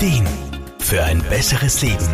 Ideen für ein besseres Leben.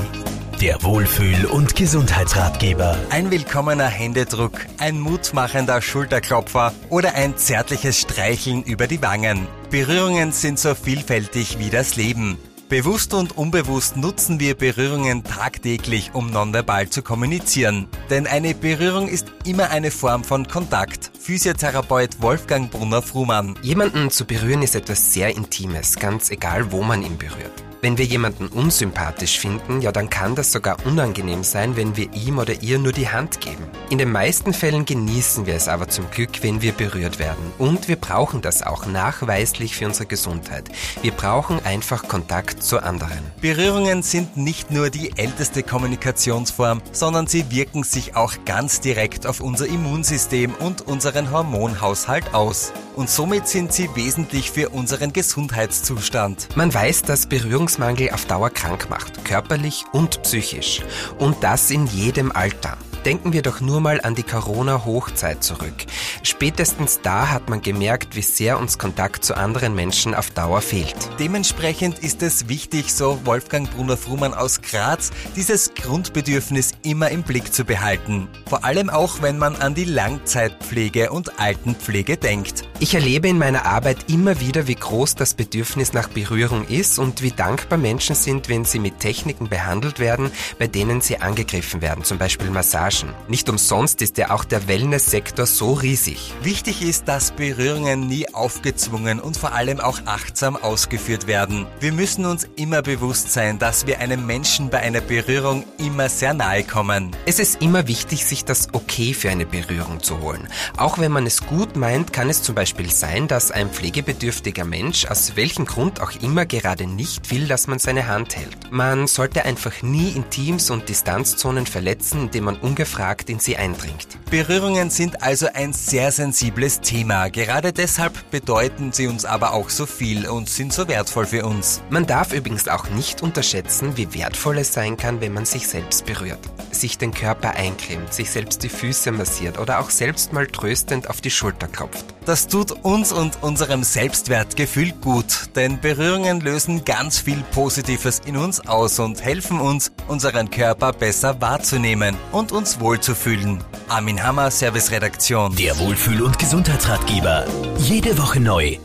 Der Wohlfühl- und Gesundheitsratgeber. Ein willkommener Händedruck, ein mutmachender Schulterklopfer oder ein zärtliches Streicheln über die Wangen. Berührungen sind so vielfältig wie das Leben. Bewusst und unbewusst nutzen wir Berührungen tagtäglich, um nonverbal zu kommunizieren. Denn eine Berührung ist immer eine Form von Kontakt. Physiotherapeut Wolfgang Brunner-Frumann. Jemanden zu berühren ist etwas sehr Intimes, ganz egal, wo man ihn berührt. Wenn wir jemanden unsympathisch finden, ja dann kann das sogar unangenehm sein, wenn wir ihm oder ihr nur die Hand geben. In den meisten Fällen genießen wir es aber zum Glück, wenn wir berührt werden. Und wir brauchen das auch nachweislich für unsere Gesundheit. Wir brauchen einfach Kontakt zu anderen. Berührungen sind nicht nur die älteste Kommunikationsform, sondern sie wirken sich auch ganz direkt auf unser Immunsystem und unseren Hormonhaushalt aus. Und somit sind sie wesentlich für unseren Gesundheitszustand. Man weiß, dass Berührungsmangel auf Dauer krank macht, körperlich und psychisch. Und das in jedem Alter. Denken wir doch nur mal an die Corona-Hochzeit zurück. Spätestens da hat man gemerkt, wie sehr uns Kontakt zu anderen Menschen auf Dauer fehlt. Dementsprechend ist es wichtig, so Wolfgang Brunner-Frumann aus Graz, dieses Grundbedürfnis immer im Blick zu behalten. Vor allem auch, wenn man an die Langzeitpflege und Altenpflege denkt. Ich erlebe in meiner Arbeit immer wieder, wie groß das Bedürfnis nach Berührung ist und wie dankbar Menschen sind, wenn sie mit Techniken behandelt werden, bei denen sie angegriffen werden, zum Beispiel Massagen. Nicht umsonst ist ja auch der Wellness-Sektor so riesig. Wichtig ist, dass Berührungen nie aufgezwungen und vor allem auch achtsam ausgeführt werden. Wir müssen uns immer bewusst sein, dass wir einem Menschen bei einer Berührung immer sehr nahe kommen. Es ist immer wichtig, sich das Okay für eine Berührung zu holen. Auch wenn man es gut meint, kann es zum Beispiel sein, dass ein pflegebedürftiger Mensch aus welchem Grund auch immer gerade nicht will, dass man seine Hand hält. Man sollte einfach nie Intims- und Distanzzonen verletzen, indem man ungefragt in sie eindringt. Berührungen sind also ein sehr sensibles Thema. Gerade deshalb bedeuten sie uns aber auch so viel und sind so wertvoll für uns. Man darf übrigens auch nicht unterschätzen, wie wertvoll es sein kann, wenn man sich selbst berührt. Sich den Körper eincremt, sich selbst die Füße massiert oder auch selbst mal tröstend auf die Schulter klopft. Das tut uns und unserem Selbstwertgefühl gut, denn Berührungen lösen ganz viel Positives in uns aus und helfen uns, unseren Körper besser wahrzunehmen und uns wohlzufühlen. Armin Hammer, Serviceredaktion. Der Wohlfühl- und Gesundheitsratgeber. Jede Woche neu